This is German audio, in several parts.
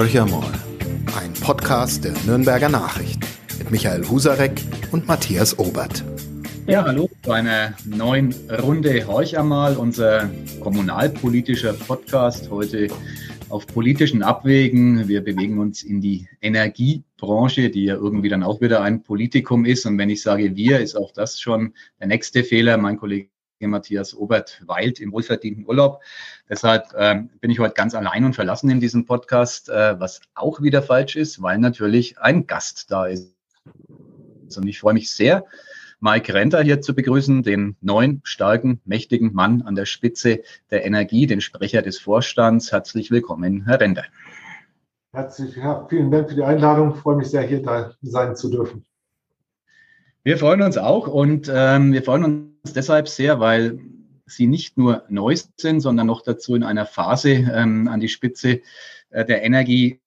Horcher mal, ein Podcast der Nürnberger Nachricht mit Michael Husarek und Matthias Obert. Ja, hallo zu einer neuen Runde Horch einmal, unser kommunalpolitischer Podcast heute auf politischen Abwägen. Wir bewegen uns in die Energiebranche, die ja irgendwie dann auch wieder ein Politikum ist. Und wenn ich sage wir, ist auch das schon der nächste Fehler. Mein Kollege Matthias Obert weilt im wohlverdienten Urlaub. Deshalb ähm, bin ich heute ganz allein und verlassen in diesem Podcast, äh, was auch wieder falsch ist, weil natürlich ein Gast da ist. Und ich freue mich sehr, Mike Renter hier zu begrüßen, den neuen, starken, mächtigen Mann an der Spitze der Energie, den Sprecher des Vorstands. Herzlich willkommen, Herr Renter. Herzlich, ja, vielen Dank für die Einladung. Ich freue mich sehr, hier da sein zu dürfen. Wir freuen uns auch und ähm, wir freuen uns deshalb sehr, weil Sie nicht nur neu sind, sondern noch dazu in einer Phase ähm, an die Spitze äh, der Energie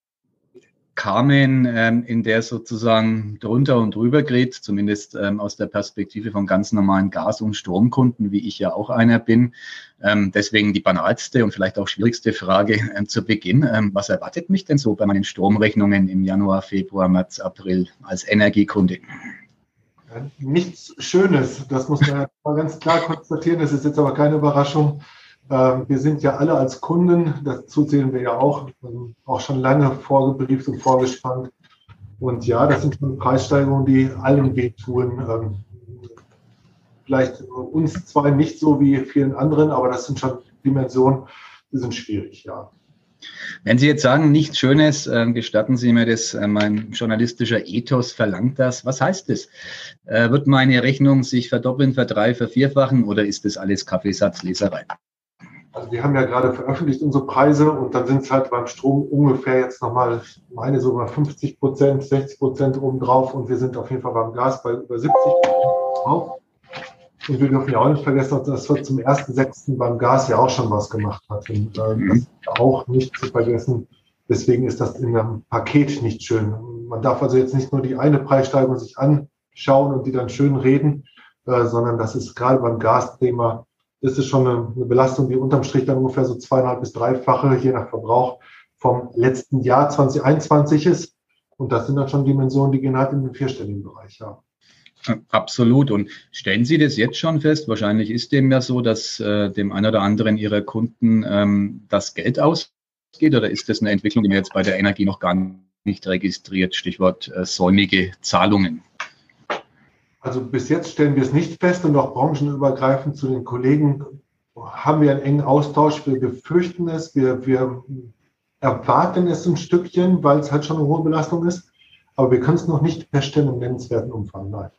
kamen, ähm, in der sozusagen drunter und drüber geht, zumindest ähm, aus der Perspektive von ganz normalen Gas- und Stromkunden, wie ich ja auch einer bin. Ähm, deswegen die banalste und vielleicht auch schwierigste Frage ähm, zu Beginn. Ähm, was erwartet mich denn so bei meinen Stromrechnungen im Januar, Februar, März, April als Energiekunde? Nichts Schönes, das muss man mal ganz klar konstatieren. Das ist jetzt aber keine Überraschung. Ähm, wir sind ja alle als Kunden, dazu zählen wir ja auch, ähm, auch schon lange vorgebrieft und vorgespannt. Und ja, das sind schon Preissteigerungen, die allen wehtun. Ähm, vielleicht uns zwar nicht so wie vielen anderen, aber das sind schon Dimensionen, die sind schwierig, ja. Wenn Sie jetzt sagen, nichts Schönes, gestatten Sie mir das, äh, mein journalistischer Ethos verlangt das. Was heißt das? Äh, wird meine Rechnung sich verdoppeln, verdrei, vervierfachen oder ist das alles Kaffeesatzleserei? Also wir haben ja gerade veröffentlicht unsere Preise und dann sind es halt beim Strom ungefähr jetzt nochmal, meine sogar 50 Prozent, 60 Prozent obendrauf und wir sind auf jeden Fall beim Gas bei über 70 drauf. Und wir dürfen ja auch nicht vergessen, dass wir zum 1.6. beim Gas ja auch schon was gemacht hat. Und äh, mhm. das ist auch nicht zu vergessen. Deswegen ist das in einem Paket nicht schön. Man darf also jetzt nicht nur die eine Preissteigerung sich anschauen und die dann schön reden, äh, sondern das ist gerade beim Gasthema ist es schon eine, eine Belastung, die unterm Strich dann ungefähr so zweieinhalb bis dreifache, je nach Verbrauch, vom letzten Jahr 2021 ist. Und das sind dann schon Dimensionen, die gehen halt in den vierstelligen Bereich, ja. Absolut. Und stellen Sie das jetzt schon fest? Wahrscheinlich ist dem ja so, dass äh, dem einen oder anderen Ihrer Kunden ähm, das Geld ausgeht. Oder ist das eine Entwicklung, die man jetzt bei der Energie noch gar nicht registriert? Stichwort äh, säumige Zahlungen. Also bis jetzt stellen wir es nicht fest und auch branchenübergreifend zu den Kollegen haben wir einen engen Austausch. Wir befürchten es, wir, wir erwarten es ein Stückchen, weil es halt schon eine hohe Belastung ist. Aber wir können es noch nicht feststellen im nennenswerten Umfang. Nein.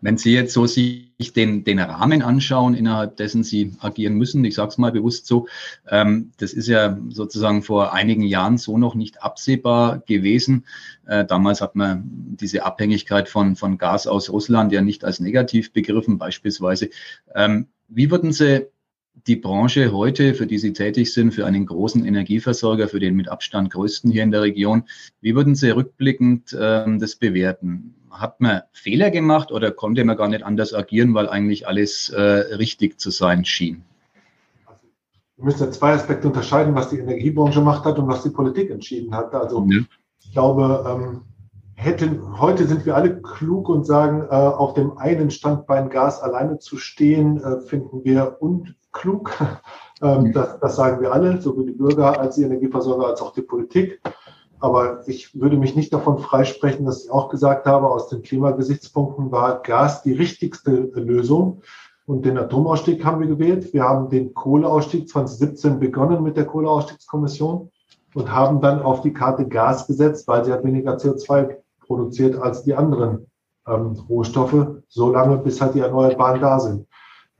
Wenn Sie jetzt so sich den, den Rahmen anschauen, innerhalb dessen Sie agieren müssen, ich sage es mal bewusst so, ähm, das ist ja sozusagen vor einigen Jahren so noch nicht absehbar gewesen. Äh, damals hat man diese Abhängigkeit von, von Gas aus Russland ja nicht als negativ begriffen, beispielsweise. Ähm, wie würden Sie die Branche heute, für die Sie tätig sind, für einen großen Energieversorger, für den mit Abstand größten hier in der Region, wie würden Sie rückblickend ähm, das bewerten? Hat man Fehler gemacht oder konnte man gar nicht anders agieren, weil eigentlich alles äh, richtig zu sein schien? Also, wir müssen ja zwei Aspekte unterscheiden, was die Energiebranche gemacht hat und was die Politik entschieden hat. Also ja. ich glaube, ähm, hätten, heute sind wir alle klug und sagen, äh, auf dem einen Standbein Gas alleine zu stehen, äh, finden wir unklug. ähm, das, das sagen wir alle, sowohl die Bürger als die Energieversorger als auch die Politik. Aber ich würde mich nicht davon freisprechen, dass ich auch gesagt habe, aus den Klimagesichtspunkten war Gas die richtigste Lösung. Und den Atomausstieg haben wir gewählt. Wir haben den Kohleausstieg 2017 begonnen mit der Kohleausstiegskommission und haben dann auf die Karte Gas gesetzt, weil sie hat weniger CO2 produziert als die anderen ähm, Rohstoffe, so lange bis halt die Erneuerbaren da sind.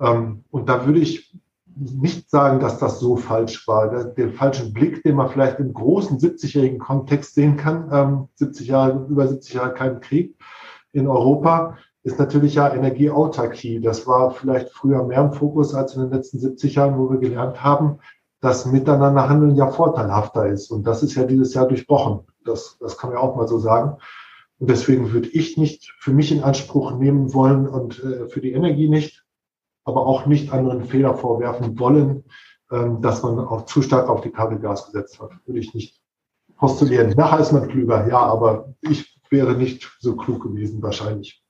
Ähm, und da würde ich nicht sagen, dass das so falsch war. Der, den falschen Blick, den man vielleicht im großen 70-jährigen Kontext sehen kann, ähm, 70 Jahre, über 70 Jahre kein Krieg in Europa, ist natürlich ja Energieautarkie. Das war vielleicht früher mehr im Fokus als in den letzten 70 Jahren, wo wir gelernt haben, dass miteinander handeln ja vorteilhafter ist. Und das ist ja dieses Jahr durchbrochen. Das, das kann man ja auch mal so sagen. Und deswegen würde ich nicht für mich in Anspruch nehmen wollen und äh, für die Energie nicht, aber auch nicht anderen Fehler vorwerfen wollen, ähm, dass man auch zu stark auf die Karte Gas gesetzt hat. Würde ich nicht postulieren. Nachher ist man klüger, ja, aber ich wäre nicht so klug gewesen, wahrscheinlich.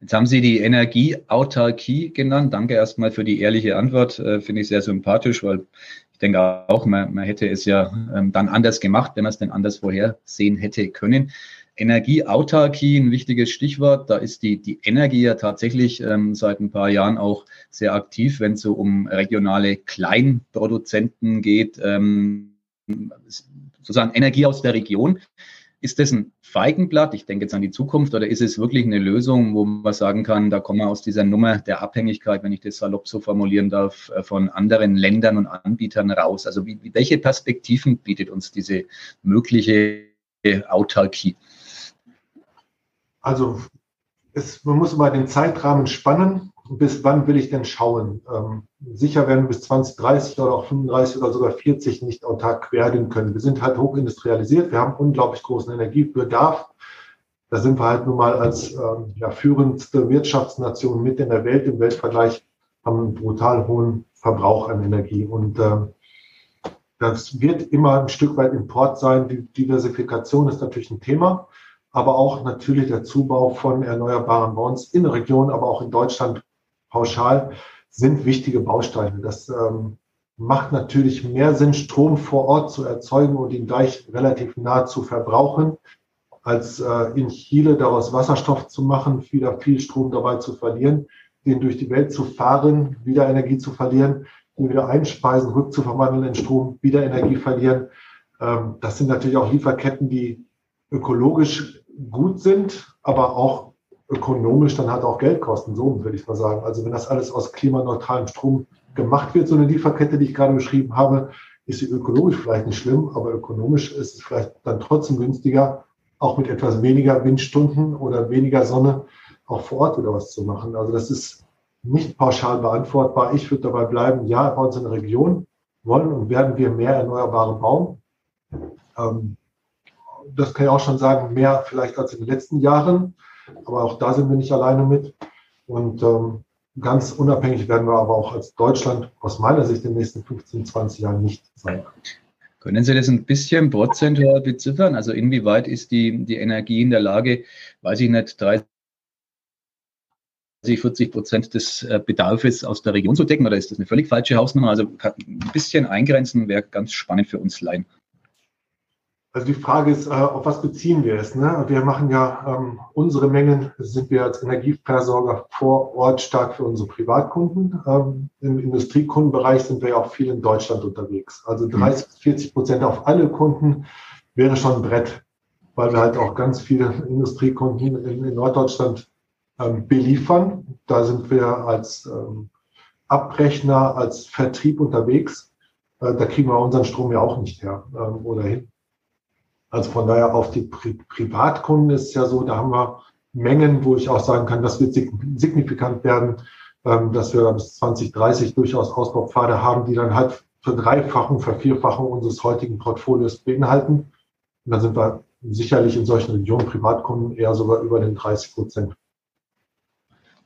Jetzt haben Sie die Energieautarkie genannt. Danke erstmal für die ehrliche Antwort. Äh, Finde ich sehr sympathisch, weil ich denke auch, man, man hätte es ja ähm, dann anders gemacht, wenn man es denn anders vorhersehen hätte können. Energieautarkie, ein wichtiges Stichwort. Da ist die, die Energie ja tatsächlich ähm, seit ein paar Jahren auch sehr aktiv, wenn es so um regionale Kleinproduzenten geht, ähm, sozusagen Energie aus der Region. Ist das ein Feigenblatt? Ich denke jetzt an die Zukunft oder ist es wirklich eine Lösung, wo man sagen kann, da kommen wir aus dieser Nummer der Abhängigkeit, wenn ich das salopp so formulieren darf, äh, von anderen Ländern und Anbietern raus? Also wie, welche Perspektiven bietet uns diese mögliche Autarkie? Also es, man muss mal den Zeitrahmen spannen bis wann will ich denn schauen? Ähm, sicher werden wir bis 2030 oder auch 35 oder sogar 40 nicht autark werden können. Wir sind halt hochindustrialisiert, wir haben unglaublich großen Energiebedarf. Da sind wir halt nun mal als ähm, ja, führendste Wirtschaftsnation mit in der Welt im Weltvergleich, haben einen brutal hohen Verbrauch an Energie. Und äh, das wird immer ein Stück weit Import sein. Die Diversifikation ist natürlich ein Thema, aber auch natürlich der Zubau von erneuerbaren Bonds in der Region, aber auch in Deutschland pauschal, sind wichtige Bausteine. Das ähm, macht natürlich mehr Sinn, Strom vor Ort zu erzeugen und ihn gleich relativ nah zu verbrauchen, als äh, in Chile daraus Wasserstoff zu machen, wieder viel Strom dabei zu verlieren, den durch die Welt zu fahren, wieder Energie zu verlieren, den wieder einspeisen, rückzuverwandeln in Strom, wieder Energie verlieren. Ähm, das sind natürlich auch Lieferketten, die ökologisch gut sind, aber auch ökonomisch dann halt auch Geld kosten, so würde ich mal sagen. Also wenn das alles aus klimaneutralem Strom gemacht wird, so eine Lieferkette, die ich gerade beschrieben habe, ist sie ökologisch vielleicht nicht schlimm, aber ökonomisch ist es vielleicht dann trotzdem günstiger, auch mit etwas weniger Windstunden oder weniger Sonne auch vor Ort wieder was zu machen. Also das ist nicht pauschal beantwortbar. Ich würde dabei bleiben, ja, bei uns in der Region wollen und werden wir mehr Erneuerbare bauen. Ähm, das kann ich auch schon sagen, mehr vielleicht als in den letzten Jahren. Aber auch da sind wir nicht alleine mit. Und ähm, ganz unabhängig werden wir aber auch als Deutschland aus meiner Sicht in den nächsten 15, 20 Jahren nicht sein. Können Sie das ein bisschen prozentual beziffern? Also inwieweit ist die, die Energie in der Lage, weiß ich nicht, 30, 40 Prozent des äh, Bedarfs aus der Region zu decken oder ist das eine völlig falsche Hausnummer? Also ein bisschen eingrenzen wäre ganz spannend für uns Laien. Also die Frage ist, äh, auf was beziehen wir es? Ne? Wir machen ja ähm, unsere Mengen, sind wir als Energieversorger vor Ort stark für unsere Privatkunden. Ähm, Im Industriekundenbereich sind wir ja auch viel in Deutschland unterwegs. Also 30 bis 40 Prozent auf alle Kunden wäre schon ein Brett, weil wir halt auch ganz viele Industriekunden in, in Norddeutschland ähm, beliefern. Da sind wir als ähm, Abrechner, als Vertrieb unterwegs. Äh, da kriegen wir unseren Strom ja auch nicht her ähm, oder hin. Also von daher auf die Pri Privatkunden ist es ja so, da haben wir Mengen, wo ich auch sagen kann, das wird signifikant werden, ähm, dass wir bis 2030 durchaus Ausbaupfade haben, die dann halt Verdreifachung, Vervierfachung unseres heutigen Portfolios beinhalten. Und dann sind wir sicherlich in solchen Regionen Privatkunden eher sogar über den 30 Prozent.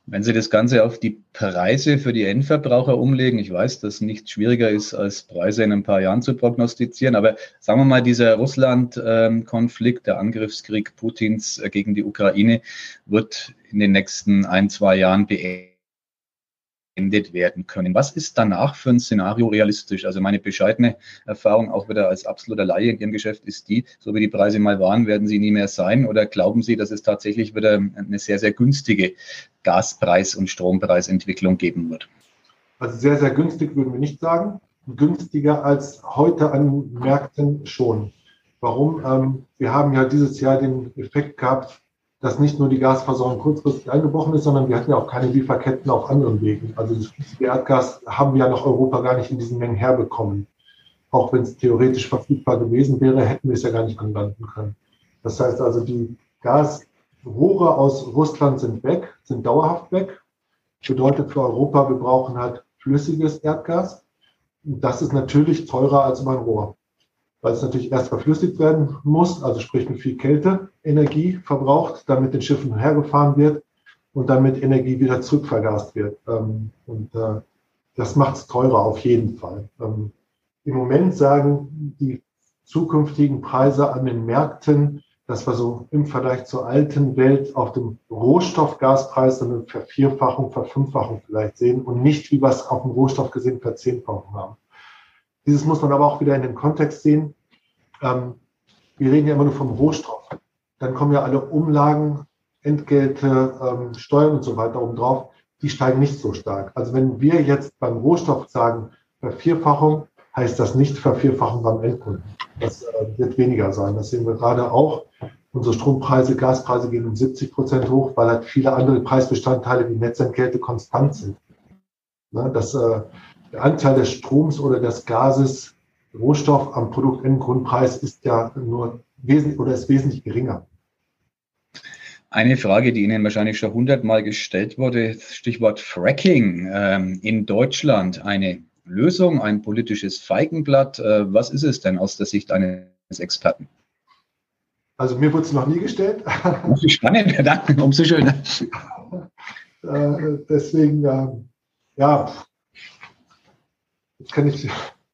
Wenn Sie das Ganze auf die Preise für die Endverbraucher umlegen, ich weiß, dass nichts schwieriger ist, als Preise in ein paar Jahren zu prognostizieren, aber sagen wir mal, dieser Russland-Konflikt, der Angriffskrieg Putins gegen die Ukraine, wird in den nächsten ein, zwei Jahren beendet beendet werden können. Was ist danach für ein Szenario realistisch? Also meine bescheidene Erfahrung auch wieder als absoluter Laie in Ihrem Geschäft ist die, so wie die Preise mal waren, werden sie nie mehr sein? Oder glauben Sie, dass es tatsächlich wieder eine sehr, sehr günstige Gaspreis- und Strompreisentwicklung geben wird? Also sehr, sehr günstig würden wir nicht sagen. Günstiger als heute an Märkten schon. Warum? Ähm, wir haben ja dieses Jahr den Effekt gehabt, dass nicht nur die Gasversorgung kurzfristig eingebrochen ist, sondern wir hatten ja auch keine Lieferketten auf anderen Wegen. Also das flüssige Erdgas haben wir ja nach Europa gar nicht in diesen Mengen herbekommen. Auch wenn es theoretisch verfügbar gewesen wäre, hätten wir es ja gar nicht anlanden können. Das heißt also, die Gasrohre aus Russland sind weg, sind dauerhaft weg. Bedeutet für Europa, wir brauchen halt flüssiges Erdgas. Das ist natürlich teurer als mein Rohr weil es natürlich erst verflüssigt werden muss, also sprich mit viel Kälte Energie verbraucht, dann mit den Schiffen hergefahren wird und dann mit Energie wieder zurückvergast wird. Ähm, und äh, das macht es teurer auf jeden Fall. Ähm, Im Moment sagen die zukünftigen Preise an den Märkten, dass wir so im Vergleich zur alten Welt auf dem Rohstoffgaspreis eine Vervierfachung, Verfünffachung vielleicht sehen und nicht, wie wir es auf dem Rohstoff gesehen, Verzehnfachung haben. Dieses muss man aber auch wieder in den Kontext sehen. Ähm, wir reden ja immer nur vom Rohstoff. Dann kommen ja alle Umlagen, Entgelte, ähm, Steuern und so weiter oben drauf. Die steigen nicht so stark. Also wenn wir jetzt beim Rohstoff sagen, Vervierfachung, heißt das nicht Vervierfachung beim Endkunden. Das äh, wird weniger sein. Das sehen wir gerade auch. Unsere Strompreise, Gaspreise gehen um 70 Prozent hoch, weil halt viele andere Preisbestandteile wie Netzentgelte konstant sind. Ne, das, äh, Anteil des Stroms oder des Gases, Rohstoff am Produktendgrundpreis ist ja nur wesentlich oder ist wesentlich geringer. Eine Frage, die Ihnen wahrscheinlich schon hundertmal gestellt wurde, Stichwort Fracking ähm, in Deutschland. Eine Lösung, ein politisches Feigenblatt. Äh, was ist es denn aus der Sicht eines Experten? Also mir wurde es noch nie gestellt. Spannend, danke, umso schöner. Äh, deswegen, äh, ja, das kann ich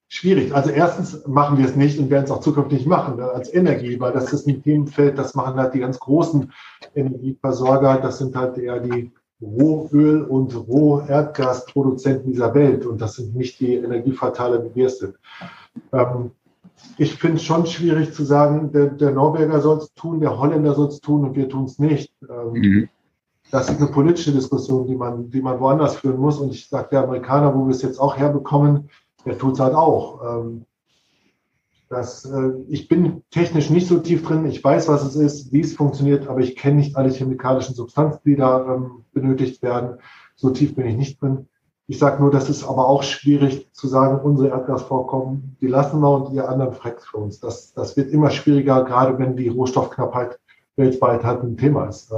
schwierig. Also erstens machen wir es nicht und werden es auch zukünftig machen ne, als Energie, weil das ist ein Themenfeld, das machen halt die ganz großen Energieversorger. Das sind halt eher die Rohöl- und Roherdgasproduzenten dieser Welt und das sind nicht die Energieverteiler, wie wir es sind. Ähm, ich finde es schon schwierig zu sagen, der, der Norweger soll es tun, der Holländer soll es tun und wir tun es nicht. Ähm, mhm. Das ist eine politische Diskussion, die man, die man woanders führen muss. Und ich sage, der Amerikaner, wo wir es jetzt auch herbekommen, der tut es halt auch. Ähm, das, äh, ich bin technisch nicht so tief drin. Ich weiß, was es ist, wie es funktioniert, aber ich kenne nicht alle chemikalischen Substanzen, die da ähm, benötigt werden. So tief bin ich nicht drin. Ich sage nur, das ist aber auch schwierig zu sagen, unsere Erdgasvorkommen, die lassen wir und ihr anderen fragt für uns. Das, das wird immer schwieriger, gerade wenn die Rohstoffknappheit weltweit halt ein Thema ist.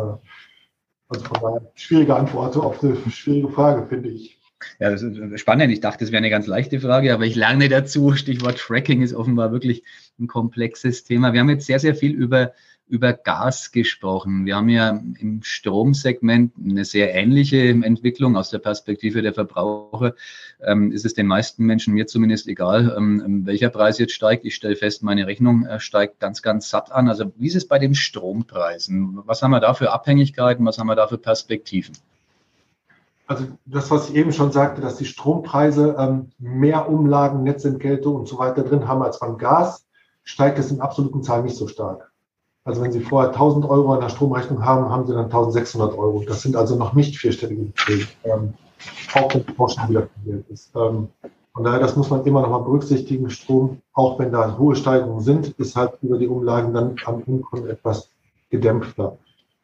Äh, also von daher schwierige Antwort auf eine schwierige Frage, finde ich. Ja, das ist spannend. Ich dachte, das wäre eine ganz leichte Frage, aber ich lerne dazu. Stichwort Tracking ist offenbar wirklich ein komplexes Thema. Wir haben jetzt sehr, sehr viel über, über Gas gesprochen. Wir haben ja im Stromsegment eine sehr ähnliche Entwicklung aus der Perspektive der Verbraucher. Ähm, ist es den meisten Menschen, mir zumindest egal, ähm, welcher Preis jetzt steigt. Ich stelle fest, meine Rechnung äh, steigt ganz, ganz satt an. Also wie ist es bei den Strompreisen? Was haben wir da für Abhängigkeiten? Was haben wir da für Perspektiven? also das, was ich eben schon sagte, dass die Strompreise ähm, mehr Umlagen, Netzentgelte und so weiter drin haben als beim Gas, steigt es in absoluten Zahlen nicht so stark. Also wenn Sie vorher 1000 Euro an der Stromrechnung haben, haben Sie dann 1600 Euro. Das sind also noch nicht vierstellige Beträge, ähm, auch wenn die Forschung wieder verwirrt ist. Ähm, von daher, das muss man immer noch mal berücksichtigen. Strom, auch wenn da hohe Steigungen sind, ist halt über die Umlagen dann am Endkunden etwas gedämpfter.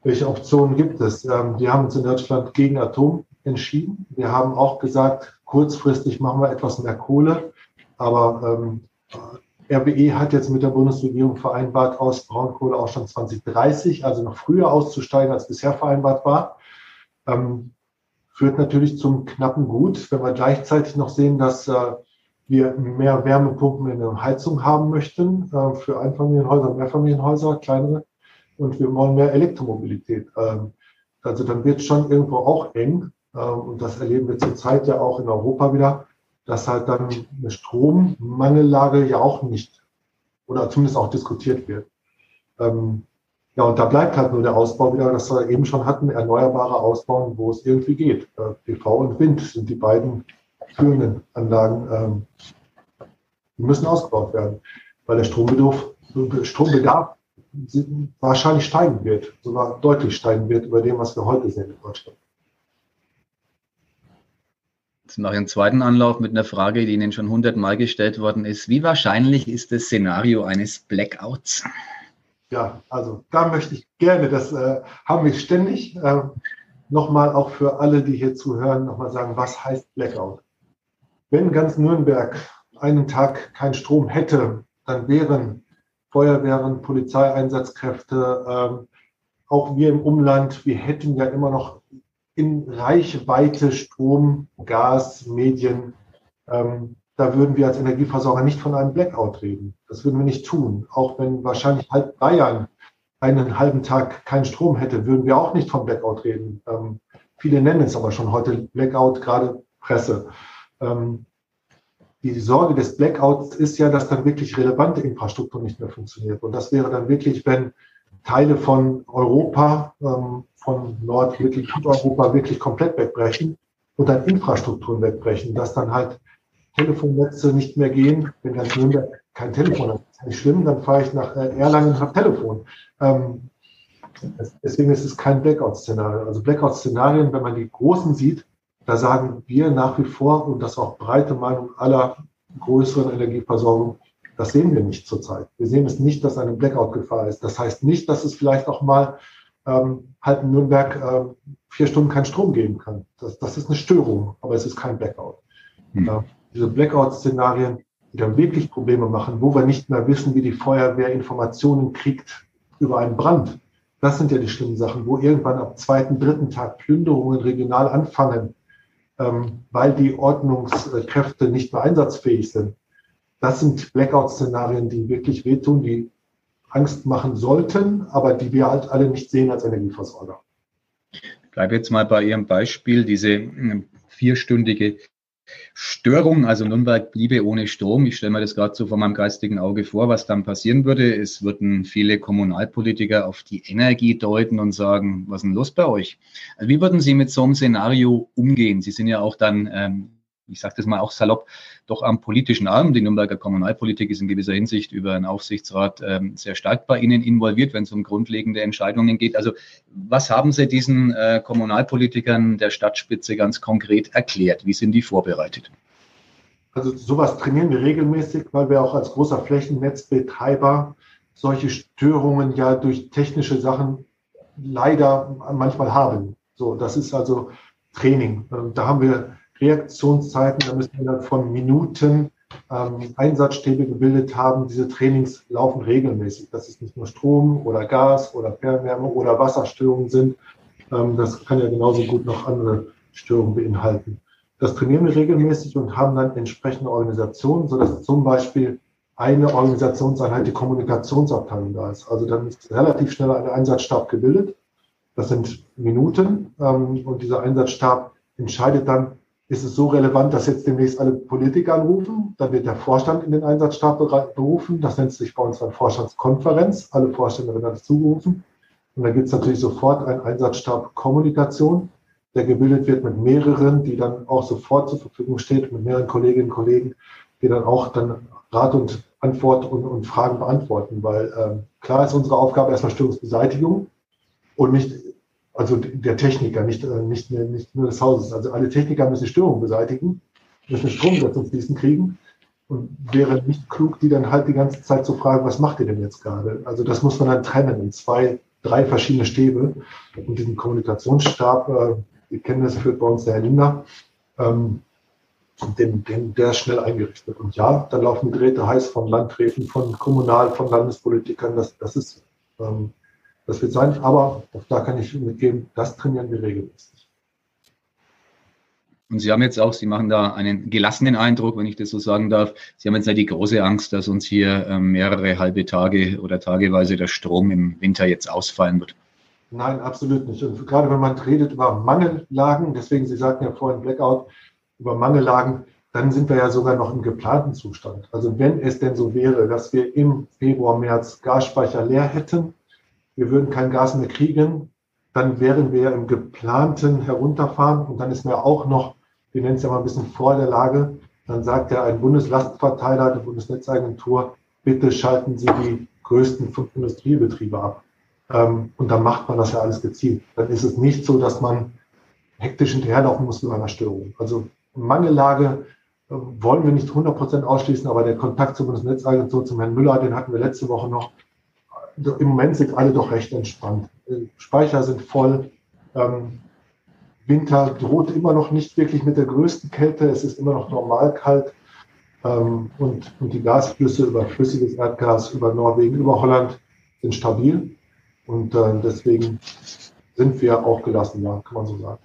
Welche Optionen gibt es? Ähm, wir haben uns in Deutschland gegen Atom entschieden. Wir haben auch gesagt, kurzfristig machen wir etwas mehr Kohle, aber ähm, RWE hat jetzt mit der Bundesregierung vereinbart, aus Braunkohle auch schon 2030, also noch früher auszusteigen, als bisher vereinbart war. Ähm, führt natürlich zum knappen Gut, wenn wir gleichzeitig noch sehen, dass äh, wir mehr Wärmepumpen in der Heizung haben möchten äh, für Einfamilienhäuser, Mehrfamilienhäuser, kleinere, und wir wollen mehr Elektromobilität. Ähm, also dann wird es schon irgendwo auch eng. Ähm, und das erleben wir zurzeit ja auch in Europa wieder, dass halt dann eine Strommangellage ja auch nicht oder zumindest auch diskutiert wird. Ähm, ja, und da bleibt halt nur der Ausbau wieder, das wir eben schon hatten, erneuerbare Ausbauen, wo es irgendwie geht. Äh, PV und Wind sind die beiden führenden Anlagen. Ähm, die müssen ausgebaut werden, weil der Strombedarf, Strombedarf wahrscheinlich steigen wird, sogar deutlich steigen wird über dem, was wir heute sehen in Deutschland. Ich einen zweiten Anlauf mit einer Frage, die Ihnen schon hundertmal gestellt worden ist. Wie wahrscheinlich ist das Szenario eines Blackouts? Ja, also da möchte ich gerne, das äh, haben wir ständig, äh, nochmal auch für alle, die hier zuhören, nochmal sagen, was heißt Blackout? Wenn ganz Nürnberg einen Tag keinen Strom hätte, dann wären Feuerwehren, Polizeieinsatzkräfte, äh, auch wir im Umland, wir hätten ja immer noch in Reichweite Strom, Gas, Medien. Ähm, da würden wir als Energieversorger nicht von einem Blackout reden. Das würden wir nicht tun. Auch wenn wahrscheinlich halb Bayern einen halben Tag keinen Strom hätte, würden wir auch nicht von Blackout reden. Ähm, viele nennen es aber schon heute Blackout, gerade Presse. Ähm, die Sorge des Blackouts ist ja, dass dann wirklich relevante Infrastruktur nicht mehr funktioniert. Und das wäre dann wirklich, wenn Teile von Europa, ähm, von Nord-, Mittel-, Südeuropa wirklich komplett wegbrechen und dann Infrastrukturen wegbrechen, dass dann halt Telefonnetze nicht mehr gehen. Wenn ganz Nürnberg kein Telefon hat, ist nicht schlimm, dann fahre ich nach äh, Erlangen und habe Telefon. Ähm, deswegen ist es kein Blackout-Szenario. Also Blackout-Szenarien, wenn man die großen sieht, da sagen wir nach wie vor, und das auch breite Meinung aller größeren Energieversorgung, das sehen wir nicht zurzeit. Wir sehen es nicht, dass eine Blackout-Gefahr ist. Das heißt nicht, dass es vielleicht auch mal ähm, halt in Nürnberg äh, vier Stunden keinen Strom geben kann. Das, das ist eine Störung, aber es ist kein Blackout. Hm. Äh, diese Blackout-Szenarien, die dann wirklich Probleme machen, wo wir nicht mehr wissen, wie die Feuerwehr Informationen kriegt über einen Brand. Das sind ja die schlimmen Sachen, wo irgendwann ab zweiten, dritten Tag Plünderungen regional anfangen, ähm, weil die Ordnungskräfte nicht mehr einsatzfähig sind. Das sind Blackout-Szenarien, die wirklich wehtun, die Angst machen sollten, aber die wir halt alle nicht sehen als Energieversorger. Ich bleibe jetzt mal bei Ihrem Beispiel, diese hm, vierstündige Störung, also Nürnberg bliebe ohne Strom. Ich stelle mir das gerade so vor meinem geistigen Auge vor, was dann passieren würde. Es würden viele Kommunalpolitiker auf die Energie deuten und sagen, was ist denn los bei euch? Also wie würden Sie mit so einem Szenario umgehen? Sie sind ja auch dann ähm, ich sage das mal auch salopp, doch am politischen Arm. Die Nürnberger Kommunalpolitik ist in gewisser Hinsicht über einen Aufsichtsrat ähm, sehr stark bei Ihnen involviert, wenn es um grundlegende Entscheidungen geht. Also was haben Sie diesen äh, Kommunalpolitikern der Stadtspitze ganz konkret erklärt? Wie sind die vorbereitet? Also sowas trainieren wir regelmäßig, weil wir auch als großer Flächennetzbetreiber solche Störungen ja durch technische Sachen leider manchmal haben. So, das ist also Training. Da haben wir Reaktionszeiten, da müssen wir dann von Minuten ähm, Einsatzstäbe gebildet haben. Diese Trainings laufen regelmäßig, dass es nicht nur Strom oder Gas oder Fernwärme oder Wasserstörungen sind. Ähm, das kann ja genauso gut noch andere Störungen beinhalten. Das trainieren wir regelmäßig und haben dann entsprechende Organisationen, sodass zum Beispiel eine Organisationseinheit die Kommunikationsabteilung da ist. Also dann ist relativ schnell ein Einsatzstab gebildet. Das sind Minuten ähm, und dieser Einsatzstab entscheidet dann, ist es so relevant, dass jetzt demnächst alle Politiker anrufen. Dann wird der Vorstand in den Einsatzstab berufen. Das nennt sich bei uns dann Vorstandskonferenz. Alle Vorstände werden dazu gerufen. Und dann gibt es natürlich sofort einen Einsatzstab Kommunikation, der gebildet wird mit mehreren, die dann auch sofort zur Verfügung steht, mit mehreren Kolleginnen und Kollegen, die dann auch dann Rat und Antwort und, und Fragen beantworten. Weil ähm, klar ist unsere Aufgabe erstmal Störungsbeseitigung und nicht also der Techniker, nicht, äh, nicht, nicht nur des Hauses. Also alle Techniker müssen Störungen beseitigen, müssen Strom zum Fließen kriegen. Und wäre nicht klug, die dann halt die ganze Zeit zu fragen, was macht ihr denn jetzt gerade? Also das muss man dann trennen in zwei, drei verschiedene Stäbe. Und diesen Kommunikationsstab, äh, wir kennen das, führt bei uns der Herr Linder, ähm, den, den, der ist schnell eingerichtet. Und ja, da laufen Geräte heiß von Landräten, von Kommunal, von Landespolitikern. Das, das ist ähm, das wird sein, aber auch da kann ich mitgeben, das trainieren wir regelmäßig. Und Sie haben jetzt auch, Sie machen da einen gelassenen Eindruck, wenn ich das so sagen darf. Sie haben jetzt nicht die große Angst, dass uns hier ähm, mehrere halbe Tage oder tageweise der Strom im Winter jetzt ausfallen wird. Nein, absolut nicht. Und gerade wenn man redet über Mangellagen, deswegen Sie sagten ja vorhin Blackout, über Mangellagen, dann sind wir ja sogar noch im geplanten Zustand. Also wenn es denn so wäre, dass wir im Februar, März Gasspeicher leer hätten, wir würden kein Gas mehr kriegen, dann wären wir im geplanten Herunterfahren und dann ist mir auch noch, wir nennen es ja mal ein bisschen vor der Lage, dann sagt ja ein Bundeslastverteiler der Bundesnetzagentur, bitte schalten Sie die größten fünf Industriebetriebe ab. Ähm, und dann macht man das ja alles gezielt. Dann ist es nicht so, dass man hektisch hinterherlaufen muss mit einer Störung. Also Mangellage äh, wollen wir nicht 100 Prozent ausschließen, aber der Kontakt zur Bundesnetzagentur, zum Herrn Müller, den hatten wir letzte Woche noch im Moment sind alle doch recht entspannt. Äh, Speicher sind voll. Ähm, Winter droht immer noch nicht wirklich mit der größten Kälte. Es ist immer noch normal kalt. Ähm, und, und die Gasflüsse über flüssiges Erdgas, über Norwegen, über Holland sind stabil. Und äh, deswegen sind wir auch gelassen, ja, kann man so sagen.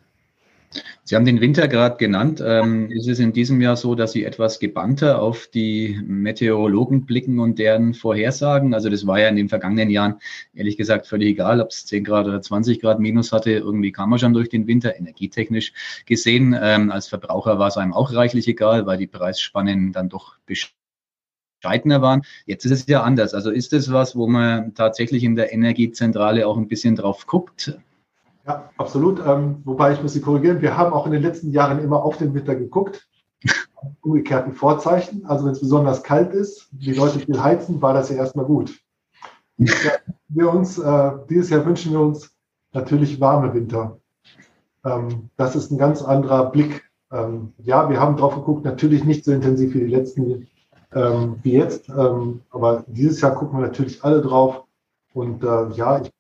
Sie haben den Winter gerade genannt. Ähm, ist es in diesem Jahr so, dass Sie etwas gebannter auf die Meteorologen blicken und deren Vorhersagen? Also das war ja in den vergangenen Jahren ehrlich gesagt völlig egal, ob es 10 Grad oder 20 Grad minus hatte. Irgendwie kam man schon durch den Winter, energietechnisch gesehen. Ähm, als Verbraucher war es einem auch reichlich egal, weil die Preisspannen dann doch bescheidener waren. Jetzt ist es ja anders. Also ist es was, wo man tatsächlich in der Energiezentrale auch ein bisschen drauf guckt? Ja, absolut. Ähm, wobei ich muss Sie korrigieren, wir haben auch in den letzten Jahren immer auf den Winter geguckt. Umgekehrten Vorzeichen. Also wenn es besonders kalt ist, die Leute viel heizen, war das ja erstmal gut. Ja, wir uns, äh, dieses Jahr wünschen wir uns natürlich warme Winter. Ähm, das ist ein ganz anderer Blick. Ähm, ja, wir haben drauf geguckt, natürlich nicht so intensiv wie die letzten, ähm, wie jetzt. Ähm, aber dieses Jahr gucken wir natürlich alle drauf. Und äh, ja, ich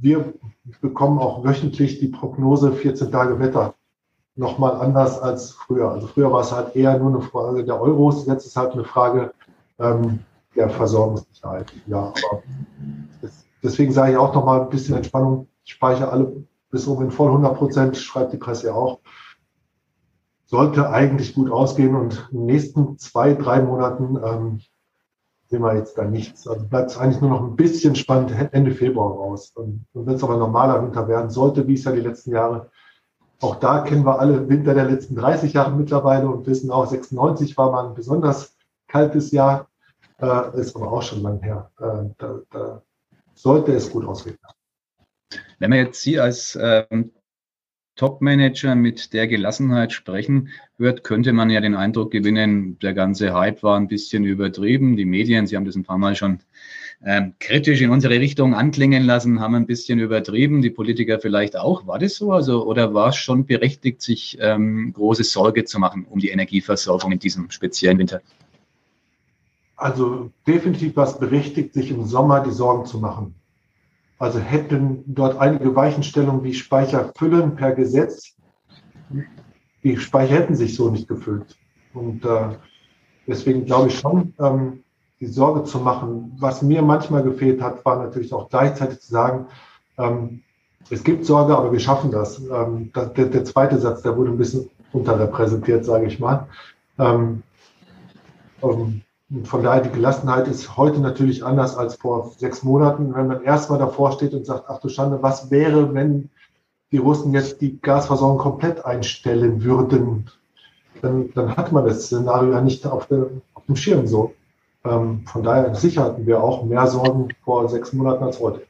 wir bekommen auch wöchentlich die Prognose 14 Tage Wetter. Nochmal anders als früher. Also früher war es halt eher nur eine Frage der Euros, jetzt ist halt eine Frage ähm, der Versorgungssicherheit. Ja, aber deswegen sage ich auch nochmal ein bisschen Entspannung. Ich speichere alle bis oben voll 100 Prozent, schreibt die Presse ja auch. Sollte eigentlich gut ausgehen und in den nächsten zwei, drei Monaten ähm, sehen wir jetzt da nichts. Also bleibt es eigentlich nur noch ein bisschen spannend Ende Februar raus. Und, und wenn es aber normaler Winter werden sollte, wie es ja die letzten Jahre, auch da kennen wir alle Winter der letzten 30 Jahre mittlerweile und wissen auch, 96 war mal ein besonders kaltes Jahr, äh, ist aber auch schon lang her. Äh, da, da sollte es gut ausgehen. Wenn man jetzt Sie als ähm, Top-Manager mit der Gelassenheit sprechen hört, könnte man ja den Eindruck gewinnen, der ganze Hype war ein bisschen übertrieben. Die Medien, Sie haben das ein paar Mal schon ähm, kritisch in unsere Richtung anklingen lassen, haben ein bisschen übertrieben. Die Politiker vielleicht auch. War das so? Also, oder war es schon berechtigt, sich ähm, große Sorge zu machen um die Energieversorgung in diesem speziellen Winter? Also definitiv war es berechtigt, sich im Sommer die Sorgen zu machen. Also hätten dort einige Weichenstellungen wie Speicher füllen per Gesetz, die Speicher hätten sich so nicht gefüllt. Und äh, deswegen glaube ich schon, ähm, die Sorge zu machen. Was mir manchmal gefehlt hat, war natürlich auch gleichzeitig zu sagen, ähm, es gibt Sorge, aber wir schaffen das. Ähm, das der, der, zweite Satz, der wurde ein bisschen unterrepräsentiert, sage ich mal. Ähm, um, und von daher, die Gelassenheit ist heute natürlich anders als vor sechs Monaten, wenn man erstmal davor steht und sagt, ach du Schande, was wäre, wenn die Russen jetzt die Gasversorgung komplett einstellen würden? Dann, dann hat man das Szenario ja nicht auf, der, auf dem Schirm so. Ähm, von daher, sicher hatten wir auch mehr Sorgen vor sechs Monaten als heute.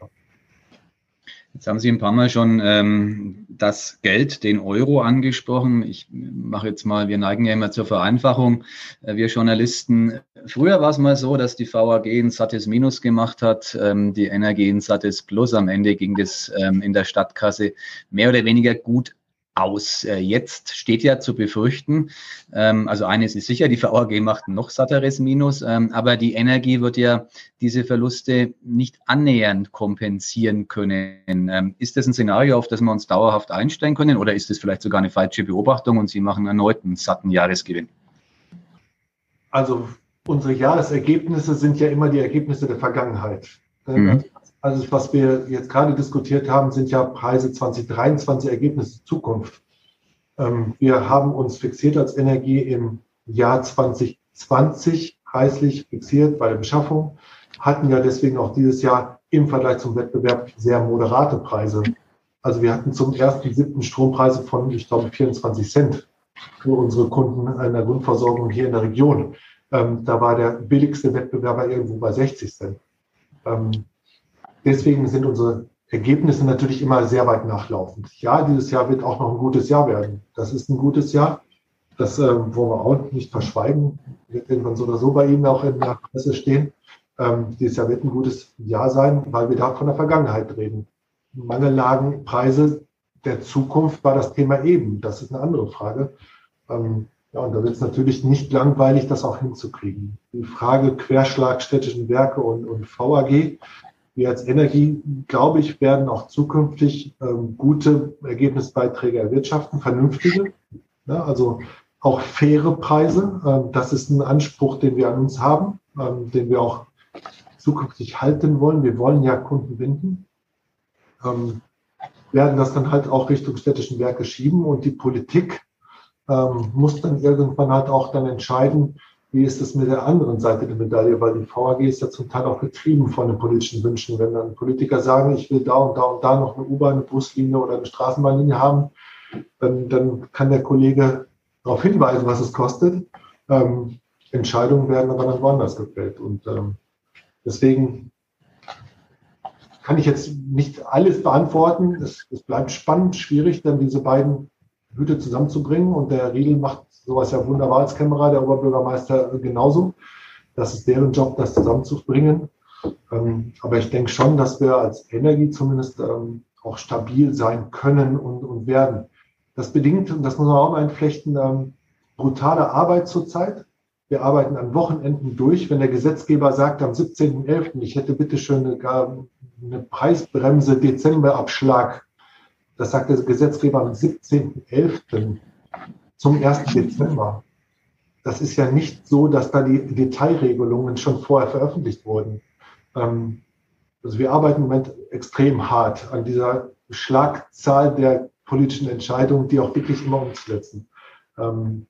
Jetzt haben Sie ein paar Mal schon ähm, das Geld, den Euro angesprochen. Ich mache jetzt mal, wir neigen ja immer zur Vereinfachung, äh, wir Journalisten. Früher war es mal so, dass die VAG ein sattes Minus gemacht hat, ähm, die Energie ein sattes Plus. Am Ende ging das ähm, in der Stadtkasse mehr oder weniger gut aus. Äh, jetzt steht ja zu befürchten, ähm, also eines ist sicher, die VAG macht noch satteres Minus, ähm, aber die Energie wird ja diese Verluste nicht annähernd kompensieren können. Ähm, ist das ein Szenario, auf das wir uns dauerhaft einstellen können oder ist das vielleicht sogar eine falsche Beobachtung und Sie machen erneut einen satten Jahresgewinn? Also unsere Jahresergebnisse sind ja immer die Ergebnisse der Vergangenheit. Mhm. Also was wir jetzt gerade diskutiert haben, sind ja Preise 2023, Ergebnisse Zukunft. Ähm, wir haben uns fixiert als Energie im Jahr 2020 preislich fixiert bei der Beschaffung, hatten ja deswegen auch dieses Jahr im Vergleich zum Wettbewerb sehr moderate Preise. Also wir hatten zum ersten siebten Strompreise von, ich glaube, 24 Cent für unsere Kunden in der Grundversorgung hier in der Region. Ähm, da war der billigste Wettbewerber irgendwo bei 60 Cent. Ähm, Deswegen sind unsere Ergebnisse natürlich immer sehr weit nachlaufend. Ja, dieses Jahr wird auch noch ein gutes Jahr werden. Das ist ein gutes Jahr. Das äh, wollen wir auch nicht verschweigen. Wird irgendwann so oder so bei Ihnen auch in der Presse stehen. Ähm, dieses Jahr wird ein gutes Jahr sein, weil wir da von der Vergangenheit reden. Mangellagen, Preise der Zukunft war das Thema eben. Das ist eine andere Frage. Ähm, ja, und da wird es natürlich nicht langweilig, das auch hinzukriegen. Die Frage Querschlag städtischen Werke und, und VAG wir als Energie, glaube ich, werden auch zukünftig ähm, gute Ergebnisbeiträge erwirtschaften, vernünftige. Ja, also auch faire Preise. Ähm, das ist ein Anspruch, den wir an uns haben, ähm, den wir auch zukünftig halten wollen. Wir wollen ja Kunden binden. Ähm, werden das dann halt auch Richtung städtischen Werke schieben und die Politik ähm, muss dann irgendwann halt auch dann entscheiden, wie ist es mit der anderen Seite der Medaille, weil die VAG ist ja zum Teil auch getrieben von den politischen Wünschen. Wenn dann Politiker sagen, ich will da und da und da noch eine U-Bahn, eine Buslinie oder eine Straßenbahnlinie haben, dann, dann kann der Kollege darauf hinweisen, was es kostet. Ähm, Entscheidungen werden aber dann woanders gefällt. Und ähm, deswegen kann ich jetzt nicht alles beantworten. Es, es, bleibt spannend, schwierig, dann diese beiden Hüte zusammenzubringen. Und der Riedel macht sowas ja wunderbar als Kämmerer, der Oberbürgermeister genauso. Das ist deren Job, das zusammenzubringen. Ähm, aber ich denke schon, dass wir als Energie zumindest ähm, auch stabil sein können und, und werden. Das bedingt, und das muss man auch einflechten, ähm, brutale Arbeit zurzeit. Wir arbeiten an Wochenenden durch. Wenn der Gesetzgeber sagt, am 17.11., ich hätte bitte schön eine, eine Preisbremse Dezemberabschlag, das sagt der Gesetzgeber am 17.11. zum 1. Dezember. Das ist ja nicht so, dass da die Detailregelungen schon vorher veröffentlicht wurden. Ähm, also wir arbeiten im Moment extrem hart an dieser Schlagzahl der politischen Entscheidungen, die auch wirklich immer umzusetzen. Ähm,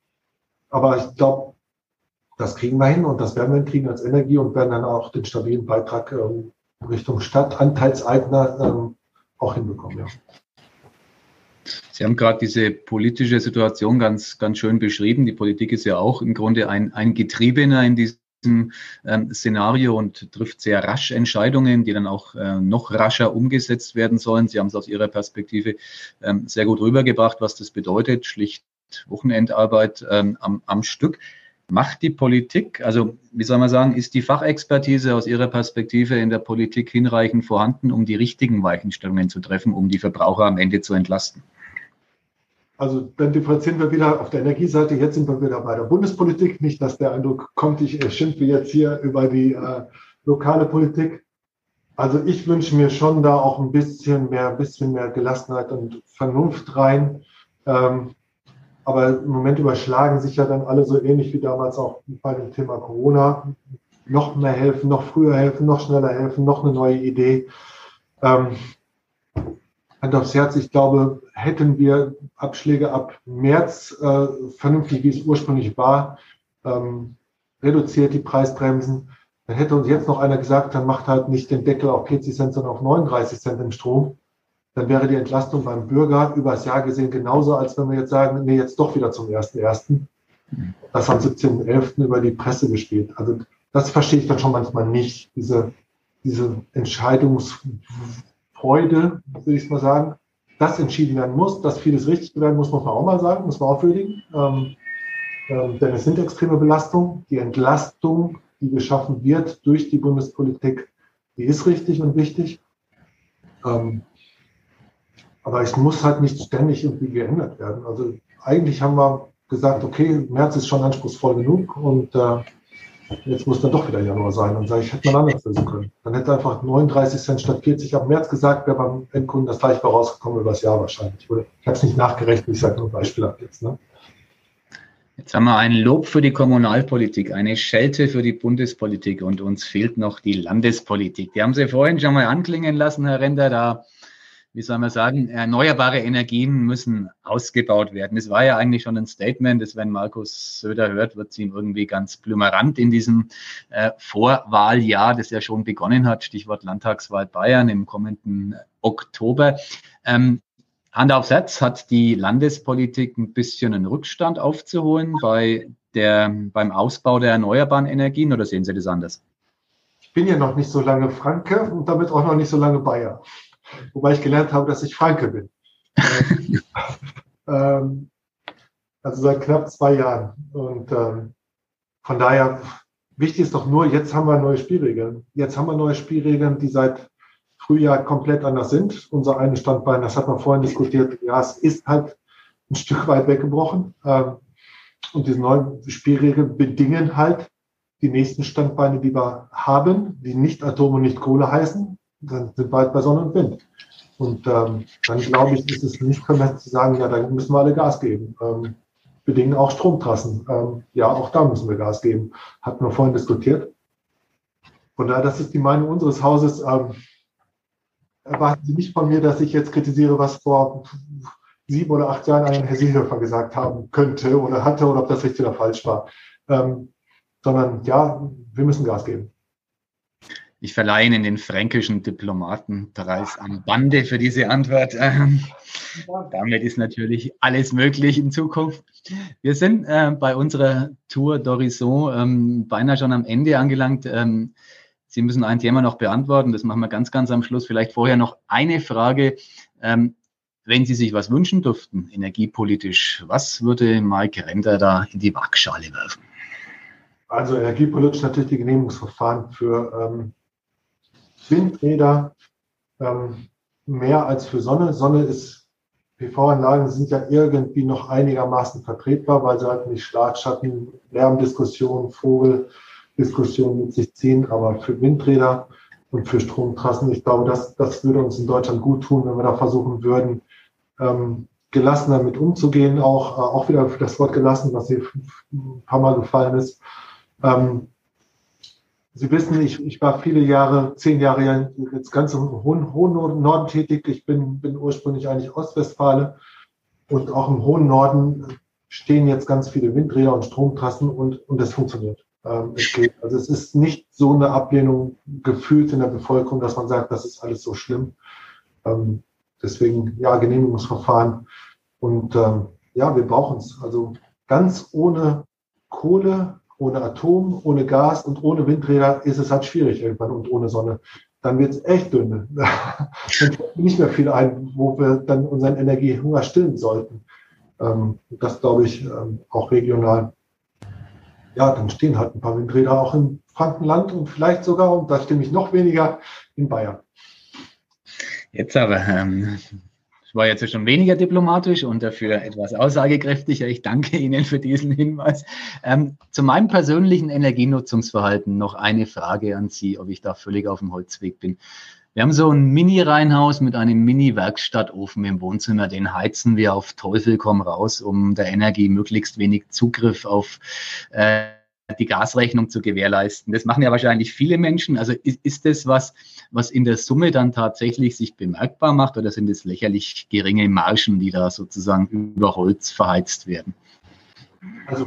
aber ich glaube, das kriegen wir hin und das werden wir hinkriegen als Energie und werden dann auch den stabilen Beitrag ähm, Richtung Stadtanteilseigner auch hinbekommen. Ja. Sie haben gerade diese politische Situation ganz, ganz schön beschrieben. Die Politik ist ja auch im Grunde ein, ein Getriebener in diesem ähm, Szenario und trifft sehr rasch Entscheidungen, die dann auch äh, noch rascher umgesetzt werden sollen. Sie haben es aus Ihrer Perspektive ähm, sehr gut rübergebracht, was das bedeutet. Schlicht Wochenendarbeit ähm, am, am Stück. Macht die Politik, also wie soll man sagen, ist die Fachexpertise aus Ihrer Perspektive in der Politik hinreichend vorhanden, um die richtigen Weichenstellungen zu treffen, um die Verbraucher am Ende zu entlasten? Also dann differenzieren wir wieder auf der Energieseite. Jetzt sind wir wieder bei der Bundespolitik. Nicht, dass der Eindruck kommt, ich schimpfe jetzt hier über die äh, lokale Politik. Also ich wünsche mir schon da auch ein bisschen mehr, ein bisschen mehr Gelassenheit und Vernunft rein. Ähm, aber im Moment überschlagen sich ja dann alle so ähnlich wie damals auch bei dem Thema Corona. Noch mehr helfen, noch früher helfen, noch schneller helfen, noch eine neue Idee. Ähm, Hand aufs Herz, ich glaube, hätten wir Abschläge ab März äh, vernünftig, wie es ursprünglich war, ähm, reduziert die Preisbremsen, dann hätte uns jetzt noch einer gesagt, dann macht halt nicht den Deckel auf 40 Cent, sondern auf 39 Cent im Strom dann wäre die Entlastung beim Bürger über das Jahr gesehen genauso, als wenn wir jetzt sagen, nee, jetzt doch wieder zum 1.1. Das am 17.11. über die Presse gespielt. Also das verstehe ich dann schon manchmal nicht, diese, diese Entscheidungsfreude, würde ich mal sagen, dass entschieden werden muss, dass vieles richtig werden muss, muss man auch mal sagen, muss man auch würdigen. Ähm, ähm, denn es sind extreme Belastungen. Die Entlastung, die geschaffen wird durch die Bundespolitik, die ist richtig und wichtig. Ähm, aber es muss halt nicht ständig irgendwie geändert werden. Also eigentlich haben wir gesagt, okay, März ist schon anspruchsvoll genug und äh, jetzt muss dann doch wieder Januar sein. Und sage ich, hätte man anders lösen können. Dann hätte einfach 39 Cent statt 40 ab März gesagt, wäre beim Endkunden das gleiche rausgekommen über das Jahr wahrscheinlich. Ich habe es nicht nachgerechnet, ich sage nur Beispiel ab jetzt. Ne? Jetzt haben wir ein Lob für die Kommunalpolitik, eine Schelte für die Bundespolitik und uns fehlt noch die Landespolitik. Die haben Sie vorhin schon mal anklingen lassen, Herr Render. Da wie soll man sagen, erneuerbare Energien müssen ausgebaut werden. Es war ja eigentlich schon ein Statement, dass wenn Markus Söder hört, wird es ihm irgendwie ganz blümerant in diesem äh, Vorwahljahr, das ja schon begonnen hat, Stichwort Landtagswahl Bayern im kommenden Oktober. Ähm, Hand aufs Herz, hat die Landespolitik ein bisschen einen Rückstand aufzuholen bei der, beim Ausbau der erneuerbaren Energien oder sehen Sie das anders? Ich bin ja noch nicht so lange Franke und damit auch noch nicht so lange Bayer wobei ich gelernt habe, dass ich Franke bin. ähm, also seit knapp zwei Jahren. Und ähm, von daher, wichtig ist doch nur, jetzt haben wir neue Spielregeln. Jetzt haben wir neue Spielregeln, die seit Frühjahr komplett anders sind. Unser eine Standbein, das hat man vorhin diskutiert, ja, es ist halt ein Stück weit weggebrochen. Ähm, und diese neuen Spielregeln bedingen halt die nächsten Standbeine, die wir haben, die nicht Atom und nicht Kohle heißen, dann sind wir halt bei Sonne und Wind. Und ähm, dann glaube ich, ist es nicht vermessen zu sagen, ja, dann müssen wir alle Gas geben. Ähm, bedingen auch Stromtrassen. Ähm, ja, auch da müssen wir Gas geben. Hatten wir vorhin diskutiert. Von daher, das ist die Meinung unseres Hauses. Ähm, erwarten Sie nicht von mir, dass ich jetzt kritisiere, was vor sieben oder acht Jahren ein Herr Seehofer gesagt haben könnte oder hatte oder ob das richtig oder falsch war. Ähm, sondern ja, wir müssen Gas geben. Ich verleihe Ihnen den fränkischen Diplomatenpreis am Bande für diese Antwort. Ähm, damit ist natürlich alles möglich in Zukunft. Wir sind äh, bei unserer Tour d'Horizon ähm, beinahe schon am Ende angelangt. Ähm, Sie müssen ein Thema noch beantworten. Das machen wir ganz, ganz am Schluss. Vielleicht vorher noch eine Frage. Ähm, wenn Sie sich was wünschen dürften, energiepolitisch, was würde Mike Render da in die Waagschale werfen? Also energiepolitisch natürlich die Genehmigungsverfahren für ähm, Windräder ähm, mehr als für Sonne. Sonne ist, PV-Anlagen sind ja irgendwie noch einigermaßen vertretbar, weil sie halt nicht Schlagschatten, Lärmdiskussionen, Vogeldiskussionen mit sich ziehen. Aber für Windräder und für Stromtrassen, ich glaube, das, das würde uns in Deutschland gut tun, wenn wir da versuchen würden, ähm, gelassen damit umzugehen, auch, äh, auch wieder für das Wort gelassen, was hier ein paar Mal gefallen ist. Ähm, Sie wissen, ich, ich war viele Jahre, zehn Jahre jetzt ganz im hohen, hohen Norden tätig. Ich bin, bin ursprünglich eigentlich Ostwestfale und auch im hohen Norden stehen jetzt ganz viele Windräder und Stromtrassen und, und es funktioniert. Ähm, es geht. Also es ist nicht so eine Ablehnung gefühlt in der Bevölkerung, dass man sagt, das ist alles so schlimm. Ähm, deswegen, ja, Genehmigungsverfahren. Und ähm, ja, wir brauchen es. Also ganz ohne Kohle ohne Atom, ohne Gas und ohne Windräder ist es halt schwierig irgendwann und ohne Sonne. Dann wird es echt dünn. dann fällt nicht mehr viel ein, wo wir dann unseren Energiehunger stillen sollten. Ähm, das glaube ich ähm, auch regional. Ja, dann stehen halt ein paar Windräder auch im Frankenland und vielleicht sogar, und da stimme ich noch weniger, in Bayern. Jetzt aber, ähm, war jetzt schon weniger diplomatisch und dafür etwas aussagekräftiger. Ich danke Ihnen für diesen Hinweis. Ähm, zu meinem persönlichen Energienutzungsverhalten noch eine Frage an Sie, ob ich da völlig auf dem Holzweg bin. Wir haben so ein Mini-Reihenhaus mit einem Mini-Werkstattofen im Wohnzimmer. Den heizen wir auf Teufel komm raus, um der Energie möglichst wenig Zugriff auf äh, die Gasrechnung zu gewährleisten. Das machen ja wahrscheinlich viele Menschen. Also ist, ist das was, was in der Summe dann tatsächlich sich bemerkbar macht oder sind es lächerlich geringe Margen, die da sozusagen über Holz verheizt werden? Also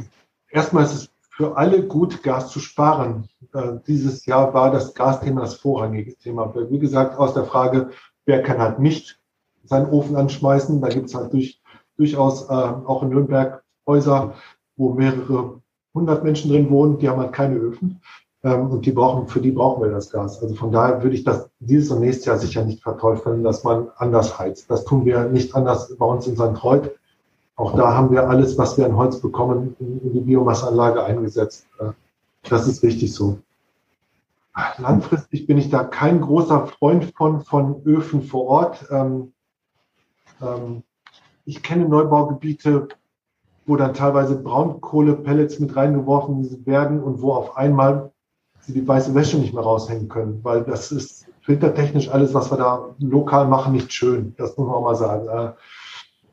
erstmal ist es für alle gut, Gas zu sparen. Äh, dieses Jahr war das Gasthema das vorrangige Thema. Wie gesagt, aus der Frage, wer kann halt nicht seinen Ofen anschmeißen, da gibt es halt durch, durchaus äh, auch in Nürnberg Häuser, wo mehrere 100 Menschen drin wohnen, die haben halt keine Öfen. Ähm, und die brauchen, für die brauchen wir das Gas. Also von daher würde ich das dieses und nächstes Jahr sicher nicht verteufeln, dass man anders heizt. Das tun wir nicht anders bei uns in St. Reut. Auch da haben wir alles, was wir an Holz bekommen, in die Biomasseanlage eingesetzt. Äh, das ist richtig so. Langfristig bin ich da kein großer Freund von, von Öfen vor Ort. Ähm, ähm, ich kenne Neubaugebiete, wo dann teilweise Braunkohlepellets mit reingeworfen werden und wo auf einmal sie die weiße Wäsche nicht mehr raushängen können, weil das ist filtertechnisch alles, was wir da lokal machen, nicht schön. Das muss man auch mal sagen. Äh,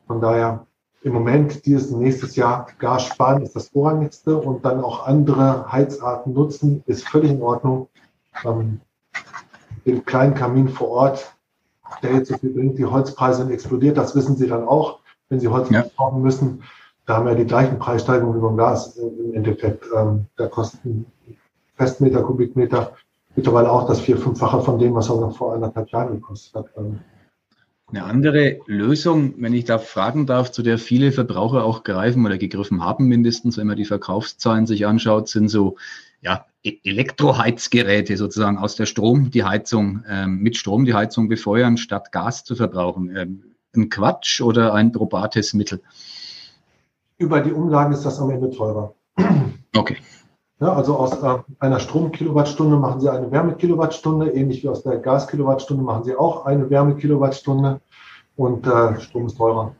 von daher im Moment, dieses nächstes Jahr Gas sparen ist das Vorrangigste und dann auch andere Heizarten nutzen, ist völlig in Ordnung. Ähm, den kleinen Kamin vor Ort, der jetzt so viel bringt, die Holzpreise sind explodiert, das wissen Sie dann auch, wenn Sie Holz ja. kaufen müssen da haben wir die gleichen Preissteigerungen wie beim Gas im Endeffekt. Ähm, da kosten Festmeter, Kubikmeter mittlerweile auch das vier-, fünffache von dem, was er noch vor anderthalb Jahren gekostet hat. Ähm, eine andere Lösung, wenn ich da fragen darf, zu der viele Verbraucher auch greifen oder gegriffen haben, mindestens, wenn man die Verkaufszahlen sich anschaut, sind so ja, e-, Elektroheizgeräte sozusagen aus der Strom, die Heizung, ähm, mit Strom die Heizung befeuern, statt Gas zu verbrauchen. Ähm, ein Quatsch oder ein probates Mittel? Über die Umlagen ist das am Ende teurer. Okay. Ja, also aus äh, einer Strom-Kilowattstunde machen Sie eine Wärme-Kilowattstunde, ähnlich wie aus der Gas-Kilowattstunde machen Sie auch eine Wärme-Kilowattstunde und äh, Strom ist teurer.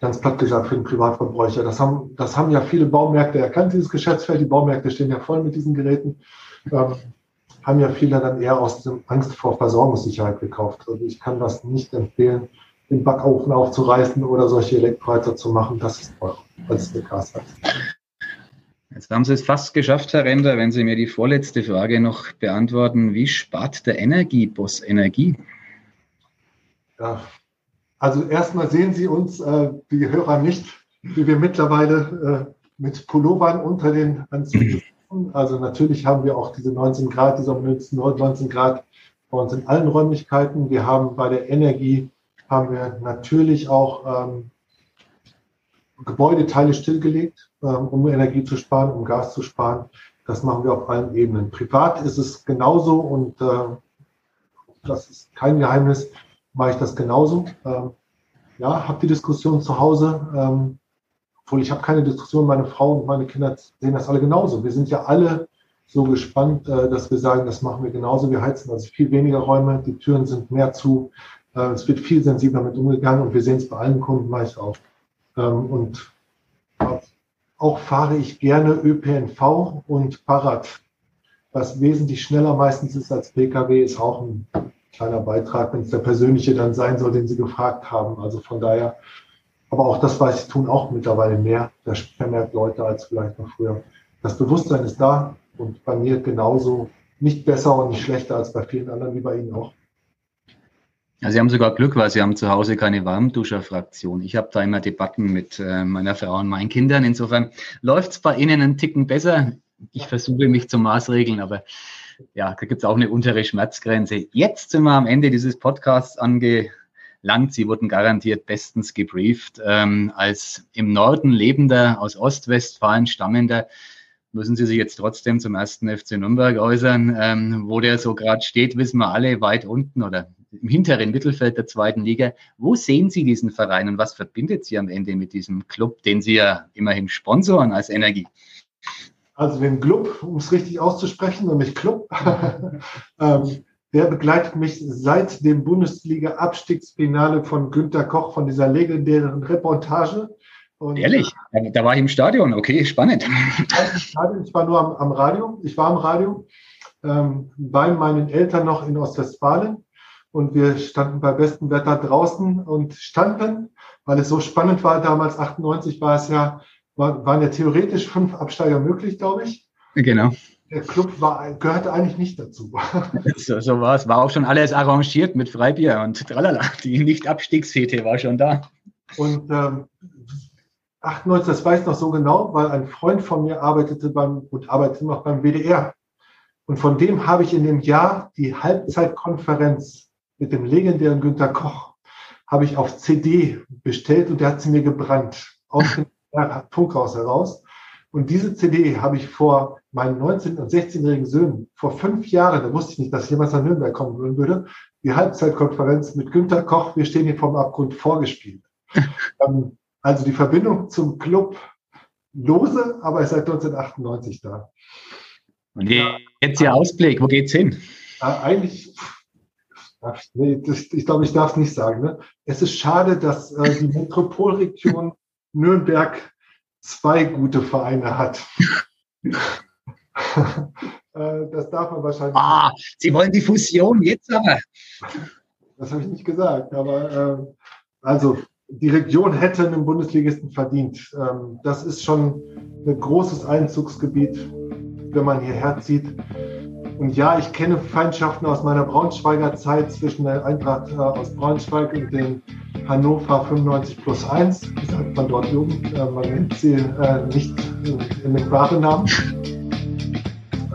Ganz platt gesagt für den Privatverbräucher. Das haben, das haben ja viele Baumärkte erkannt, dieses Geschäftsfeld. Die Baumärkte stehen ja voll mit diesen Geräten. Ähm, haben ja viele dann eher aus dem Angst vor Versorgungssicherheit gekauft. Also ich kann das nicht empfehlen den Backofen aufzureißen oder solche Elektroheizer zu machen, das ist teurer als eine Gasheiz. Jetzt haben Sie es fast geschafft, Herr Render, wenn Sie mir die vorletzte Frage noch beantworten. Wie spart der Energieboss Energie? Ja. Also erstmal sehen Sie uns, äh, die Hörer nicht, wie wir mittlerweile äh, mit Pullovern unter den Anzügen sitzen. Also natürlich haben wir auch diese 19 Grad, diese 19 Grad bei uns in allen Räumlichkeiten. Wir haben bei der Energie haben wir natürlich auch ähm, Gebäudeteile stillgelegt, ähm, um Energie zu sparen, um Gas zu sparen. Das machen wir auf allen Ebenen. Privat ist es genauso und äh, das ist kein Geheimnis, mache ich das genauso. Ähm, ja, habe die Diskussion zu Hause, ähm, obwohl ich habe keine Diskussion, meine Frau und meine Kinder sehen das alle genauso. Wir sind ja alle so gespannt, äh, dass wir sagen, das machen wir genauso. Wir heizen also viel weniger Räume, die Türen sind mehr zu, es wird viel sensibler mit umgegangen und wir sehen es bei allen Kunden meist auch. Ähm, und auch fahre ich gerne ÖPNV und Fahrrad, was wesentlich schneller meistens ist als Pkw, ist auch ein kleiner Beitrag, wenn es der persönliche dann sein soll, den Sie gefragt haben. Also von daher, aber auch das weiß ich, tun auch mittlerweile mehr, das vermehrt Leute als vielleicht noch früher. Das Bewusstsein ist da und bei mir genauso nicht besser und nicht schlechter als bei vielen anderen, wie bei Ihnen auch. Ja, Sie haben sogar Glück, weil Sie haben zu Hause keine Warmduscherfraktion. Ich habe da immer Debatten mit äh, meiner Frau und meinen Kindern. Insofern läuft es bei Ihnen einen Ticken besser. Ich versuche mich zu maßregeln, aber ja, da gibt es auch eine untere Schmerzgrenze. Jetzt sind wir am Ende dieses Podcasts angelangt. Sie wurden garantiert bestens gebrieft. Ähm, als im Norden lebender, aus Ostwestfalen stammender, müssen Sie sich jetzt trotzdem zum ersten FC Nürnberg äußern. Ähm, wo der so gerade steht, wissen wir alle weit unten oder im hinteren Mittelfeld der zweiten Liga. Wo sehen Sie diesen Verein und was verbindet Sie am Ende mit diesem Club, den Sie ja immerhin sponsoren als Energie? Also den Club, um es richtig auszusprechen, nämlich Club, ähm, der begleitet mich seit dem Bundesliga-Abstiegsfinale von Günter Koch, von dieser legendären Reportage. Und, Ehrlich? Da war ich im Stadion. Okay, spannend. Ich war nur am, am Radio. Ich war am Radio ähm, bei meinen Eltern noch in Ostwestfalen und wir standen bei bestem Wetter draußen und standen, weil es so spannend war. Damals 98 war es ja, war, waren ja theoretisch fünf Absteiger möglich, glaube ich. Genau. Der Club war, gehörte eigentlich nicht dazu. So, so war es. War auch schon alles arrangiert mit Freibier und tralala. Die Nicht-Abstiegsfete war schon da. Und ähm, 98, das weiß ich noch so genau, weil ein Freund von mir arbeitete beim und arbeitet noch beim WDR. Und von dem habe ich in dem Jahr die Halbzeitkonferenz mit dem legendären Günter Koch habe ich auf CD bestellt und der hat sie mir gebrannt aus dem Funkhaus heraus. Und diese CD habe ich vor meinen 19- und 16-jährigen Söhnen vor fünf Jahren, da wusste ich nicht, dass ich jemals nach Nürnberg kommen würde, die Halbzeitkonferenz mit Günter Koch, wir stehen hier vom Abgrund, vorgespielt. Ähm, also die Verbindung zum Club lose, aber ist seit 1998 da. Und jetzt Ihr Ausblick, wo geht's hin? Eigentlich Nee, das, ich glaube, ich darf es nicht sagen. Ne? Es ist schade, dass äh, die Metropolregion Nürnberg zwei gute Vereine hat. äh, das darf man wahrscheinlich. Ah, Sie wollen die Fusion jetzt aber. Das habe ich nicht gesagt, aber äh, also die Region hätte einen Bundesligisten verdient. Ähm, das ist schon ein großes Einzugsgebiet, wenn man hierher zieht. Und ja, ich kenne Feindschaften aus meiner Braunschweiger Zeit zwischen der Eintracht äh, aus Braunschweig und den Hannover 95 plus 1, wie sagt man dort Jugend, äh, man nennt sie äh, nicht in den Sprachennamen.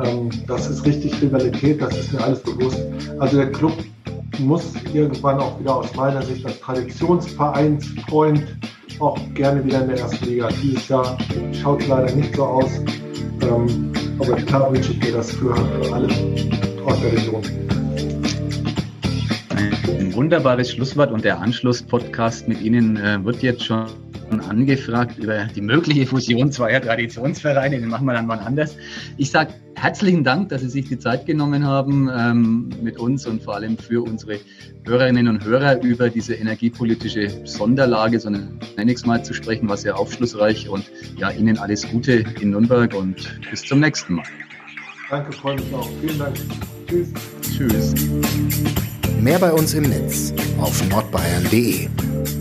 Ähm, das ist richtig Rivalität, das ist mir alles bewusst. Also der Club muss irgendwann auch wieder aus meiner Sicht als Traditionsvereinsfreund auch gerne wieder in der ersten Liga. Dieses Jahr schaut leider nicht so aus. Ähm, aber klar wünsche ich mir das für alle aus der Region. Ein wunderbares Schlusswort und der Anschlusspodcast mit Ihnen äh, wird jetzt schon angefragt über die mögliche Fusion zweier Traditionsvereine. Den machen wir dann mal anders. Ich sage herzlichen Dank, dass Sie sich die Zeit genommen haben, ähm, mit uns und vor allem für unsere Hörerinnen und Hörer über diese energiepolitische Sonderlage, so nenne ich es mal, zu sprechen, war sehr aufschlussreich. Und ja, Ihnen alles Gute in Nürnberg und bis zum nächsten Mal. Danke, freue mich auch. Vielen Dank. Tschüss. Tschüss. Mehr bei uns im Netz auf nordbayern.de.